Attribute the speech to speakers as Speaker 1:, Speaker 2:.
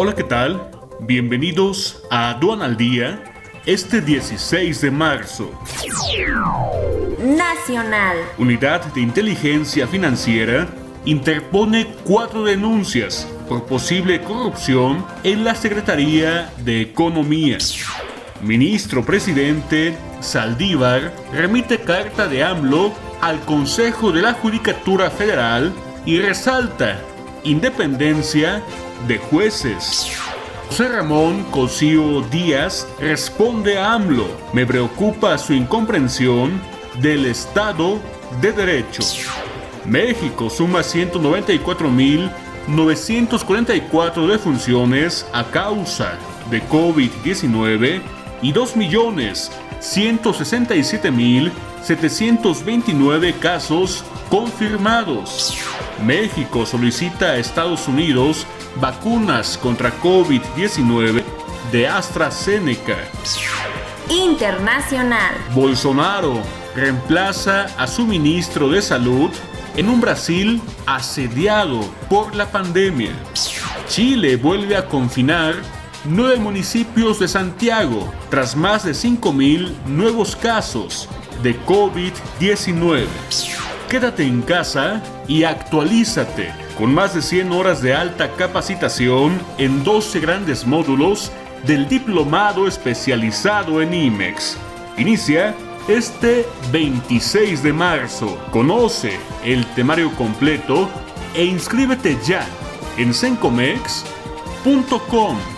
Speaker 1: Hola, ¿qué tal? Bienvenidos a Aduan al Día, este 16 de marzo.
Speaker 2: Nacional.
Speaker 1: Unidad de Inteligencia Financiera interpone cuatro denuncias por posible corrupción en la Secretaría de Economía. Ministro presidente Saldívar remite carta de AMLO al Consejo de la Judicatura Federal y resalta independencia de jueces. José Ramón Cosío Díaz responde a AMLO. Me preocupa su incomprensión del Estado de Derecho. México suma 194.944 defunciones a causa de COVID-19 y 2.167.729 casos confirmados. México solicita a Estados Unidos vacunas contra COVID-19 de AstraZeneca.
Speaker 2: Internacional.
Speaker 1: Bolsonaro reemplaza a su ministro de Salud en un Brasil asediado por la pandemia. Chile vuelve a confinar nueve municipios de Santiago tras más de 5.000 nuevos casos de COVID-19. Quédate en casa y actualízate con más de 100 horas de alta capacitación en 12 grandes módulos del diplomado especializado en IMEX. Inicia este 26 de marzo. Conoce el temario completo e inscríbete ya en sencomex.com.